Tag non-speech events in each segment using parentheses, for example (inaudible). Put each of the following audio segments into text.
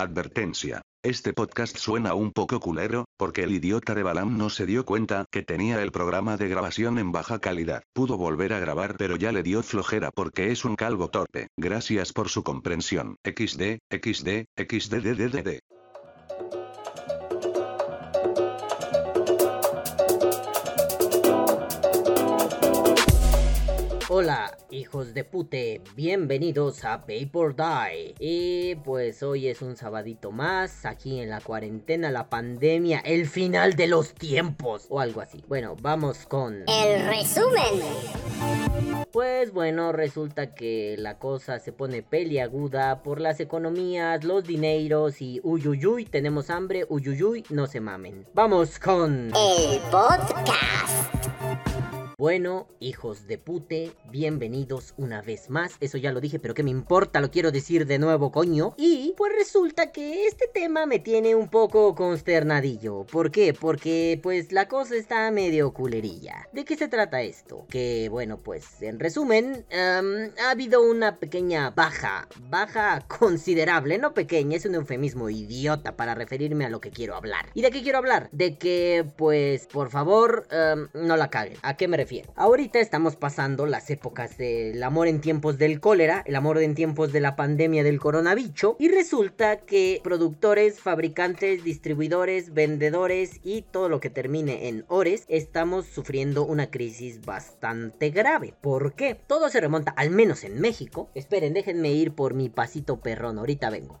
Advertencia. Este podcast suena un poco culero, porque el idiota de Balam no se dio cuenta que tenía el programa de grabación en baja calidad. Pudo volver a grabar pero ya le dio flojera porque es un calvo torpe. Gracias por su comprensión. XD, XD, XDDDD. Hola, hijos de pute, bienvenidos a Vapor Die. Y pues hoy es un sabadito más, aquí en la cuarentena, la pandemia, el final de los tiempos, o algo así. Bueno, vamos con... El resumen. Pues bueno, resulta que la cosa se pone peliaguda por las economías, los dineros y uyuyuy, tenemos hambre, uyuyuy, no se mamen. Vamos con... El podcast. Bueno, hijos de pute, bienvenidos una vez más. Eso ya lo dije, pero ¿qué me importa? Lo quiero decir de nuevo, coño. Y pues resulta que este tema me tiene un poco consternadillo. ¿Por qué? Porque pues la cosa está medio culerilla. ¿De qué se trata esto? Que bueno, pues en resumen, em, ha habido una pequeña baja, baja considerable, no pequeña, es un eufemismo idiota para referirme a lo que quiero hablar. ¿Y de qué quiero hablar? De que pues por favor em, no la caguen. ¿A qué me refiero? Ahorita estamos pasando las épocas del amor en tiempos del cólera, el amor en tiempos de la pandemia del coronavirus, y resulta que productores, fabricantes, distribuidores, vendedores y todo lo que termine en ores, estamos sufriendo una crisis bastante grave. ¿Por qué? Todo se remonta, al menos en México. Esperen, déjenme ir por mi pasito perrón, ahorita vengo.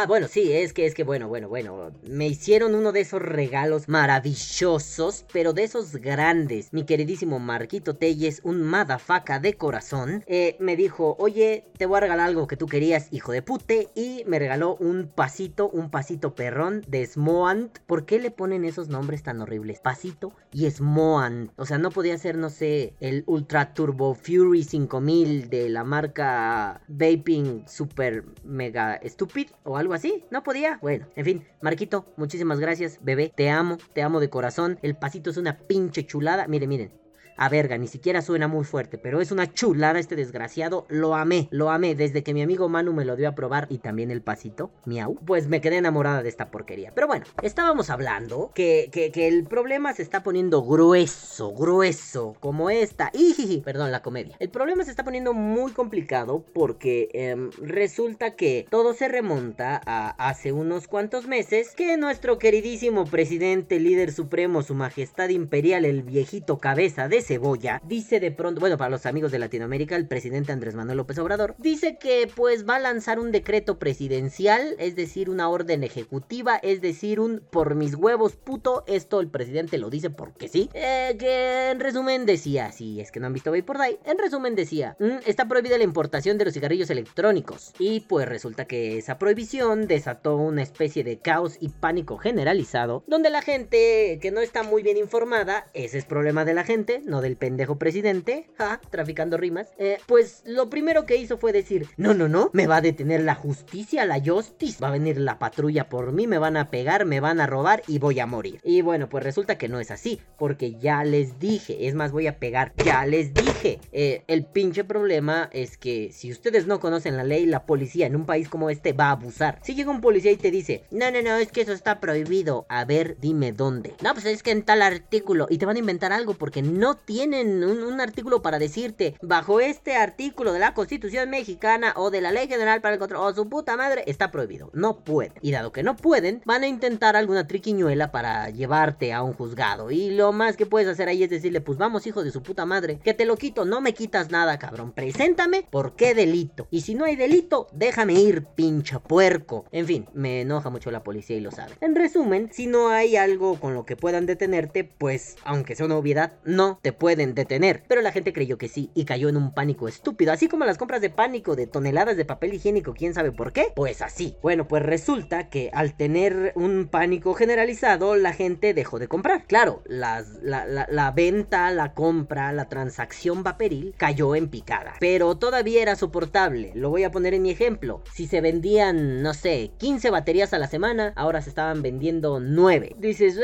Ah, bueno, sí, es que, es que, bueno, bueno, bueno. Me hicieron uno de esos regalos maravillosos, pero de esos grandes. Mi queridísimo Marquito Telles, un madafaca de corazón, eh, me dijo, oye, te voy a regalar algo que tú querías, hijo de pute. Y me regaló un pasito, un pasito perrón de Smoant. ¿Por qué le ponen esos nombres tan horribles? Pasito y Smoant. O sea, no podía ser, no sé, el Ultra Turbo Fury 5000 de la marca Vaping Super Mega Stupid o algo así. No podía. Bueno, en fin, Marquito, muchísimas gracias, bebé. Te amo, te amo de corazón. El pasito es una pinche chulada. Miren, miren. A verga, ni siquiera suena muy fuerte, pero es una chulada este desgraciado. Lo amé, lo amé. Desde que mi amigo Manu me lo dio a probar y también el pasito, miau, pues me quedé enamorada de esta porquería. Pero bueno, estábamos hablando que, que, el problema se está poniendo grueso, grueso, como esta. Y, perdón, la comedia. El problema se está poniendo muy complicado porque em, resulta que todo se remonta a hace unos cuantos meses que nuestro queridísimo presidente, líder supremo, su majestad imperial, el viejito cabeza de cebolla, dice de pronto, bueno, para los amigos de Latinoamérica, el presidente Andrés Manuel López Obrador, dice que pues va a lanzar un decreto presidencial, es decir, una orden ejecutiva, es decir, un por mis huevos puto, esto el presidente lo dice porque sí, eh, que en resumen decía, si es que no han visto por Die, en resumen decía, "Mm, está prohibida la importación de los cigarrillos electrónicos, y pues resulta que esa prohibición desató una especie de caos y pánico generalizado, donde la gente que no está muy bien informada, ese es problema de la gente, no del pendejo presidente, ja, traficando rimas, eh, pues lo primero que hizo fue decir, no, no, no, me va a detener la justicia, la justice, va a venir la patrulla por mí, me van a pegar, me van a robar y voy a morir. Y bueno, pues resulta que no es así, porque ya les dije, es más, voy a pegar, ya les dije. Eh, el pinche problema es que si ustedes no conocen la ley, la policía en un país como este va a abusar. Si llega un policía y te dice, no, no, no, es que eso está prohibido, a ver, dime dónde. No, pues es que en tal artículo, y te van a inventar algo porque no tienen un, artículo para decirte, bajo este artículo de la Constitución mexicana o de la Ley General para el Control, o su puta madre, está prohibido. No pueden. Y dado que no pueden, van a intentar alguna triquiñuela para llevarte a un juzgado. Y lo más que puedes hacer ahí es decirle, pues vamos, hijo de su puta madre, que te lo quito, no me quitas nada, cabrón. Preséntame por qué delito. Y si no hay delito, déjame ir, pincha puerco. En fin, me enoja mucho la policía y lo sabe. En resumen, si no hay algo con lo que puedan detenerte, pues, aunque sea una obviedad, no te pueden detener. Pero la gente creyó que sí y cayó en un pánico estúpido, así como las compras de pánico de toneladas de papel higiénico, quién sabe por qué. Pues así. Bueno, pues resulta que al tener un pánico generalizado, la gente dejó de comprar. Claro, la, venta, la compra, la transacción vaporil cayó en picada. Pero todavía era soportable. Lo voy a poner en mi ejemplo. Si se vendían, no sé, 15 baterías a la semana, ahora se estaban vendiendo 9. Dices,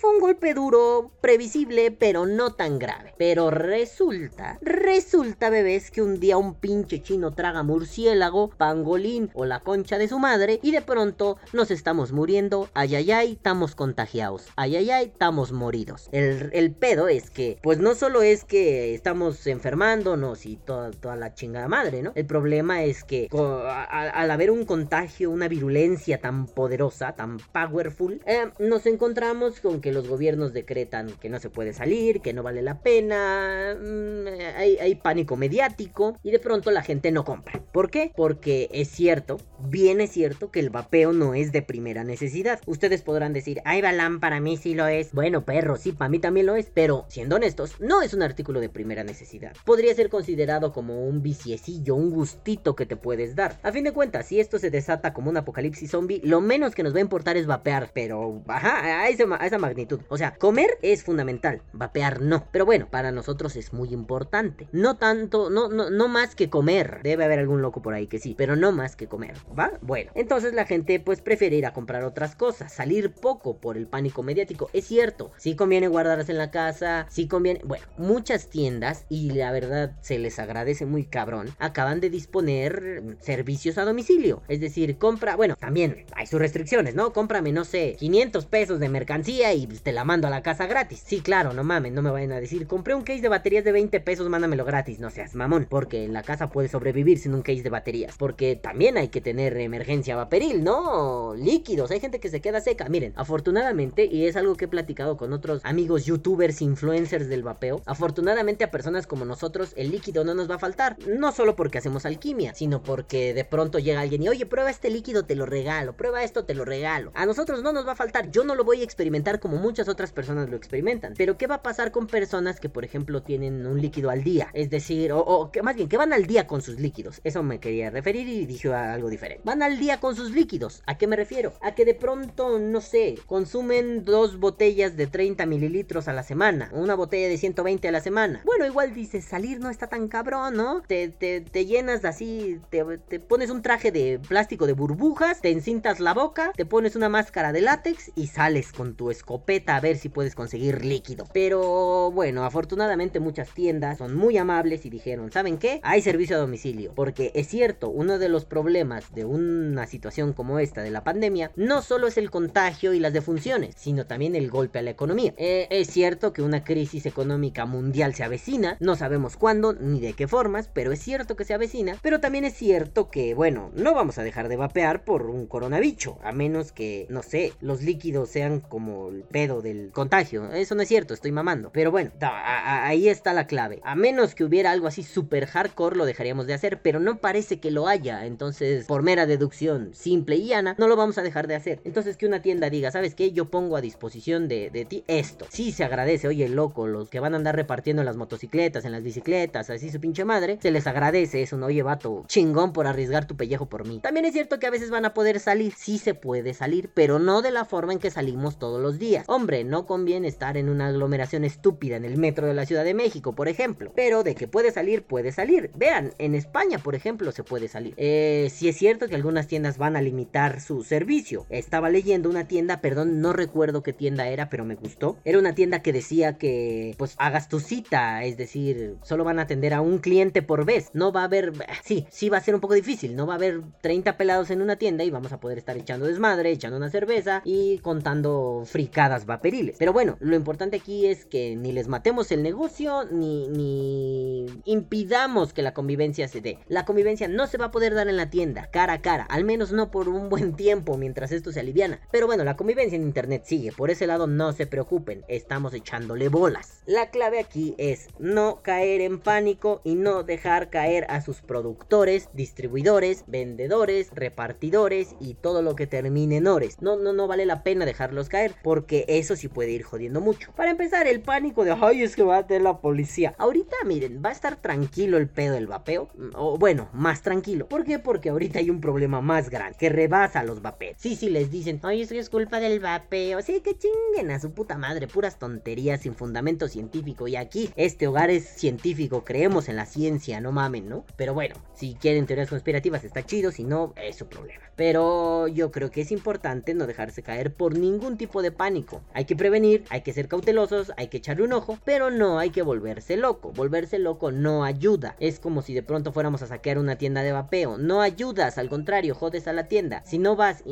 fue un golpe duro, previsible, pero no tan grave. Pero resulta, resulta, bebés, que un día un pinche chino traga murciélago, pangolín o la concha de su madre y de pronto nos estamos muriendo. Ay, ay, ay, estamos contagiados. Ay, ay, ay, estamos moridos. El, el pedo es que, pues no solo es que estamos enfermándonos y toda, toda la chingada madre, ¿no? El problema es que al haber un contagio, una virulencia tan poderosa, tan powerful, eh, nos encontramos con que los gobiernos decretan que no se puede salir, que no vale la pena, mmm, hay, hay pánico mediático y de pronto la gente no compra. ¿Por qué? Porque es cierto, bien es cierto que el vapeo no es de primera necesidad. Ustedes podrán decir, ay, Balam, para mí sí lo es. Bueno, perro, sí, para mí también lo es. Pero, siendo honestos, no es un artículo de primera necesidad. Podría ser considerado como un viciecillo, un gustito que te puedes dar. A fin de cuentas, si esto se desata como un apocalipsis zombie, lo menos que nos va a importar es vapear. Pero, ajá, a, a esa magnitud. O sea, comer es fundamental, vapear no. Pero bueno, para nosotros es muy importante. No tanto, no, no, no más que comer. Debe haber algún loco por ahí que sí, pero no más que comer, ¿va? Bueno, entonces la gente pues prefiere ir a comprar otras cosas, salir poco por el pánico mediático. Es cierto, sí conviene guardarse en la casa, sí conviene, bueno, muchas tiendas y la verdad se les agradece muy cabrón, acaban de disponer servicios a domicilio, es decir, compra, bueno, también hay sus restricciones, ¿no? Cómprame, no sé, 500 pesos de mercancía y te la mando a la casa gratis. Sí, claro, no mames, no me vayan a decir, compré un case de baterías de 20 pesos, mándamelo gratis, no seas mamón, porque en la casa puede sobrevivir sin un case de baterías, porque también hay que tener emergencia vaporil, ¿no? Líquidos, hay gente que se queda seca. Miren, afortunadamente, y es algo que he platicado con otros amigos youtubers, influencers del vapeo, afortunadamente a personas como nosotros el líquido no nos va a faltar, no solo porque hacemos alquimia, sino porque de pronto llega alguien y, oye, prueba este líquido, te lo regalo, prueba esto, te lo regalo. A nosotros no nos va a faltar, yo no lo voy a experimentar como muchas otras personas lo experimentan, pero ¿qué va a pasar con personas que, por ejemplo, tienen un líquido al día? Es decir, o, o que más bien, que van al día con sus líquidos, eso me quería referir y dije algo diferente. Van al día con sus líquidos. ¿A qué me refiero? A que de pronto, no sé, consumen dos botellas de 30 mililitros a la semana. Una botella de 120 a la semana. Bueno, igual dices, salir no está tan cabrón, ¿no? Te, te, llenas así, te, te, pones un traje de plástico de burbujas, te encintas la boca, te pones una máscara de látex y sales con tu escopeta a ver si puedes conseguir líquido. Pero bueno, afortunadamente muchas tiendas son muy amables y dijeron, ¿saben qué? Hay servicio a domicilio. Porque es cierto, uno de los problemas de una situación como esta de la pandemia no solo es el contagio y las defunciones, sino también el golpe a la economía. Eh, es cierto que una crisis económica mundial se avecina, no sabemos cuándo ni de qué formas, pero es cierto que se avecina, pero también es cierto que, bueno, no vamos a dejar de vapear por un coronavirus, a menos que, no sé, los líquidos sean como el pedo del contagio. Eso no es cierto, estoy mamando. Pero bueno, ahí está la clave. A menos que hubiera algo así super hardcore, lo dejaríamos de hacer, pero no parece que lo haya, entonces, por mera deducción simple y llana, no lo vamos a dejar de hacer. Entonces que una tienda diga, ¿sabes qué? Yo pongo a disposición de, de ti esto. Sí se agradece, oye, loco, los que van a andar repartiendo en las motocicletas, en las bicicletas, así su pinche madre, se les agradece eso, ¿no? Oye, vato, chingón por arriesgar tu pellejo por mí. También es cierto que a veces van a poder salir, sí se puede salir, pero no de la forma en que salimos todos los días. Hombre, no conviene estar en una aglomeración estúpida en el metro de la Ciudad de México, por ejemplo. Pero de que puede salir, puede salir. Vean, en España, por ejemplo, se puede salir. Eh, si es que algunas tiendas van a limitar su servicio. Estaba leyendo una tienda, perdón, no recuerdo qué tienda era, pero me gustó. Era una tienda que decía que, pues, hagas tu cita, es decir, solo van a atender a un cliente por vez. No va a haber, sí, sí va a ser un poco difícil. No va a haber 30 pelados en una tienda y vamos a poder estar echando desmadre, echando una cerveza y contando fricadas vaporiles. Pero bueno, lo importante aquí es que ni les matemos el negocio, ni, ni impidamos que la convivencia se dé. La convivencia no se va a poder dar en la tienda, cara a cara, al menos no por un buen tiempo mientras esto se aliviana. Pero bueno, la convivencia en internet sigue, por ese lado no se preocupen, estamos echándole bolas. La clave aquí es no caer en pánico y no dejar caer a sus productores, distribuidores, vendedores, repartidores y todo lo que termine en ores. No, no, no vale la pena dejarlos caer porque eso sí puede ir jodiendo mucho. Para empezar, el pánico de, ay, es que va a tener la policía. Ahorita, miren, va a estar tranquilo el pedo del vapeo. O bueno, más tranquilo. ¿Por qué? Porque ahorita hay un problema más grande que rebasa los vapeos. Sí, sí, les dicen, ay, es que es culpa del vapeo. Sí, que chinguen a su puta madre. Puras tonterías sin fundamento científico. Y aquí, este hogar es científico. Creemos en la ciencia, no mamen, ¿no? Pero bueno, si quieren teorías conspirativas está chido. Si no, es su problema. Pero yo creo que es importante no dejarse caer por ningún tipo de pánico. Hay que prevenir, hay que ser cautelosos, hay que echarle un ojo, pero no hay que volverse loco. Volverse loco no ayuda. Es como si de pronto fuéramos a saquear una tienda de vapeo. No ayudas, al contrario, jodes a la tienda. Si no vas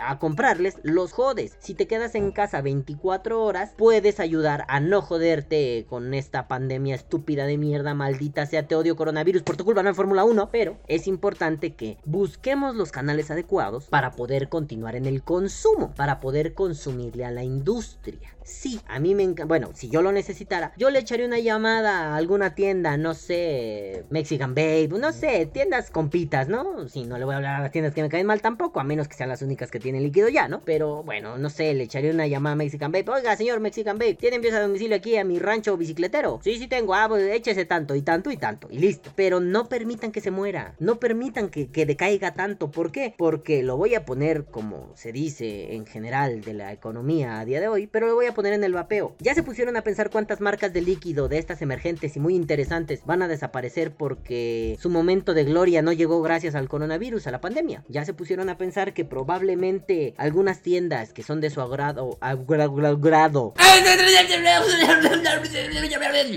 a comprarles, los jodes. Si te quedas en casa 24 horas, puedes ayudar a no joderte con esta pandemia estúpida de mierda, maldita sea, te odio coronavirus por tu culpa, no en Fórmula 1. Pero es importante que busquemos los canales adecuados para poder continuar en el consumo, para poder consumirle a la industria. Sí, a mí me encanta. Bueno, si yo lo necesitara, yo le echaría una llamada a alguna tienda, no sé, Mexican Babe, no sé, tiendas compitas, ¿no? Si no le voy a hablar a las tiendas que me caen mal tampoco, a menos que sean las únicas que tienen líquido ya, ¿no? Pero bueno, no sé, le echaría una llamada a Mexican Babe. Oiga, señor Mexican Babe, ¿tiene envíos a domicilio aquí a mi rancho bicicletero? Sí, sí tengo. Ah, pues échese tanto y tanto y tanto y listo. Pero no permitan que se muera. No permitan que, que decaiga tanto. ¿Por qué? Porque lo voy a poner como se dice en general de la economía a día de hoy, pero lo voy a poner en el vapeo. Ya se pusieron a pensar cuántas marcas de líquido de estas emergentes y muy interesantes van a desaparecer porque su momento de gloria no llegó gracias al coronavirus, a la pandemia. Ya se pusieron a pensar que probablemente algunas tiendas que son de su agrado, agrado,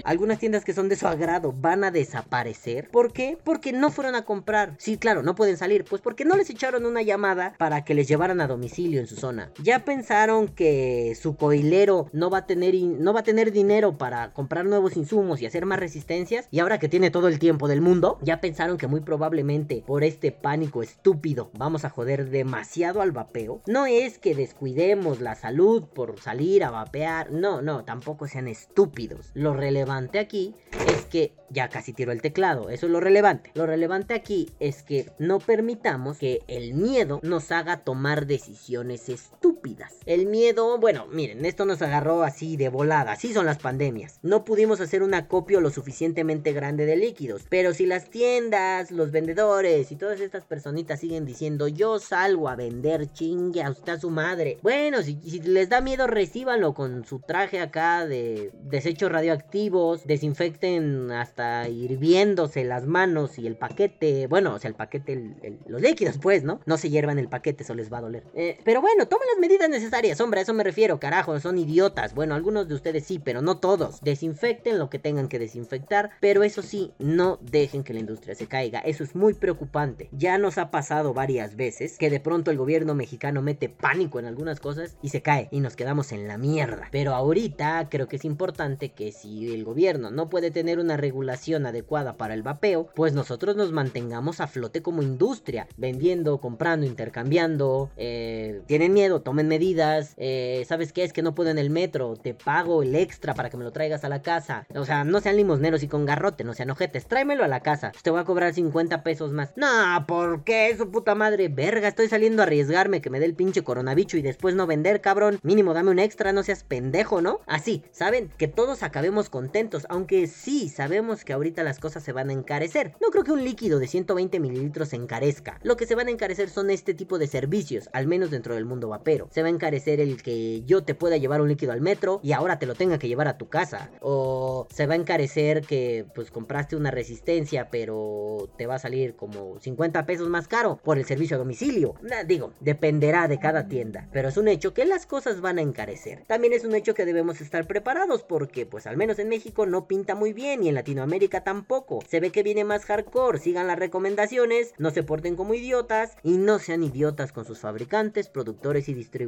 algunas tiendas que son de su agrado van a desaparecer. ¿Por qué? Porque no fueron a comprar. Sí, claro, no pueden salir, pues porque no les echaron una llamada para que les llevaran a domicilio en su zona. Ya pensaron que su coilero no va a tener no va a tener dinero para comprar nuevos insumos y hacer más resistencias y ahora que tiene todo el tiempo del mundo, ya pensaron que muy probablemente por este pánico estúpido vamos a joder demasiado al vapeo. No es que descuidemos la salud por salir a vapear, no, no, tampoco sean estúpidos. Lo relevante aquí es que ya casi tiro el teclado, eso es lo relevante. Lo relevante aquí es que no permitamos que el miedo nos haga tomar decisiones estúpidas. El miedo, bueno, miren, esto nos agarró así de volada, así son las pandemias. No pudimos hacer un acopio lo suficientemente grande de líquidos, pero si las tiendas, los vendedores y todas estas personitas siguen diciendo yo salgo a vender chingue a usted a su madre. Bueno, si, les da miedo recíbanlo con su traje acá de desechos radioactivos, desinfecten hasta hirviéndose las manos y el paquete, bueno, o sea, el paquete, los líquidos pues, ¿no? No se hiervan el paquete, eso les va a doler. Eh, pero bueno, tomen las medidas necesarias, hombre, a eso me refiero, carajo, son idiotas. Bueno, algunos de ustedes sí, pero no todos. Desinfecten lo que tengan que desinfectar, pero eso sí, no dejen que la industria se caiga. Eso es muy preocupante. Ya nos ha pasado varias veces que de pronto el gobierno mexicano mete pánico en algunas cosas y se cae y nos quedamos en la mierda. Pero ahorita creo que es importante que si el gobierno no puede tener una regulación adecuada para el vapeo, pues nosotros nos mantengamos a flote como industria, vendiendo, comprando, intercambiando. Eh, tienen miedo, tomen medidas. Eh, ¿Sabes qué? Es que no puedo en el metro. Te pago el extra para que me lo traigas a la casa. O sea, no sean limosneros y con garrote, no sean ojetes. Tráemelo a la casa. Te voy a cobrar 50 pesos más. No, ¿por qué? Su puta madre. Verga, estoy saliendo a arriesgarme que me dé el pinche coronavirus y después no vender, cabrón. Mínimo dame un extra, no seas pendejo, ¿no? Así, ¿saben? Que todos acabemos contentos. Aunque sí, sabemos que ahorita las cosas se van a encarecer. No creo que un líquido de 120 mililitros se encarezca. Lo que se van a encarecer son este tipo de servicios, al menos dentro del mundo vapero. Se va a encarecer el que yo te pueda llevar un líquido al metro y ahora te lo tenga que llevar a tu casa. O se va a encarecer que pues compraste una resistencia pero te va a salir como 50 pesos más caro por el servicio a domicilio. digo, dependerá de cada tienda, pero es un hecho que las cosas van a encarecer. También es un hecho que debemos estar preparados porque pues al menos en México no pinta muy bien y en Latinoamérica tampoco. Se ve que viene más hardcore. Sigan las recomendaciones, no se porten como idiotas y no sean idiotas con sus fabricantes, productores y distribuidores.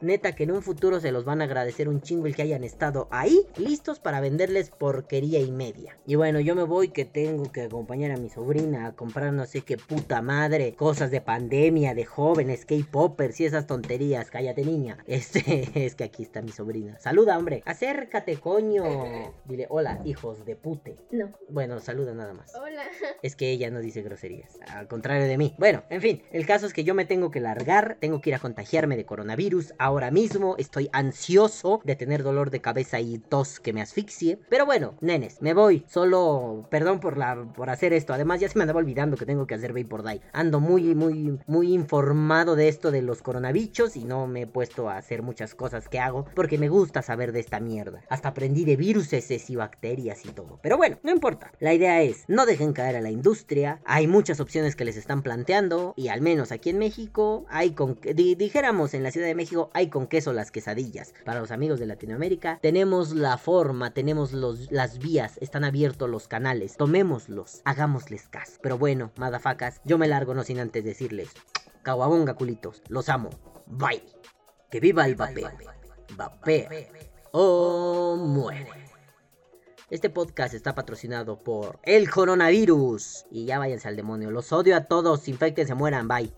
Neta que en un futuro se los van a agradecer un chingo el que hayan estado ahí, listos para venderles porquería y media. Y bueno, yo me voy que tengo que acompañar a mi sobrina a comprar no sé qué puta madre, cosas de pandemia, de jóvenes, K-popers y esas tonterías. Cállate, niña. (laughs) Este, es que aquí está mi sobrina. Saluda, hombre. Acércate, coño. Dile, hola, hijos de pute. No. Bueno, saluda nada más. Hola. Es que ella no dice groserías, al contrario de mí. Bueno, en fin, el caso es que yo me tengo que largar, tengo que ir a contagiarme de coronavirus ahora mismo, estoy ansioso de tener dolor de cabeza y tos que me asfixie. Pero bueno, nenes, me voy, solo perdón por la por hacer esto. Además ya se me andaba olvidando que tengo que hacer Vapor Die. Ando muy muy muy informado de esto de los coronavirus y no me he puesto a hacer muchas cosas que hago porque me gusta saber de esta mierda. Hasta aprendí de viruses y bacterias y todo. Pero bueno, no importa. La idea es, no dejen caer a la industria. Hay muchas opciones que les están planteando y al menos aquí en México hay con dijéramos en la De México hay con queso las quesadillas. Para los amigos de Latinoamérica tenemos la forma, tenemos los, las vías, están abiertos los canales. Tomémoslos, hagámosles caso. Pero bueno, madafacas, yo me largo no sin antes decirles, caguabonga culitos, los amo. Bye. Que viva el vapeo. Vapea o muere. Este podcast está patrocinado por el coronavirus. Y ya váyanse al demonio. Los odio a todos. Infecten, se mueran. Bye.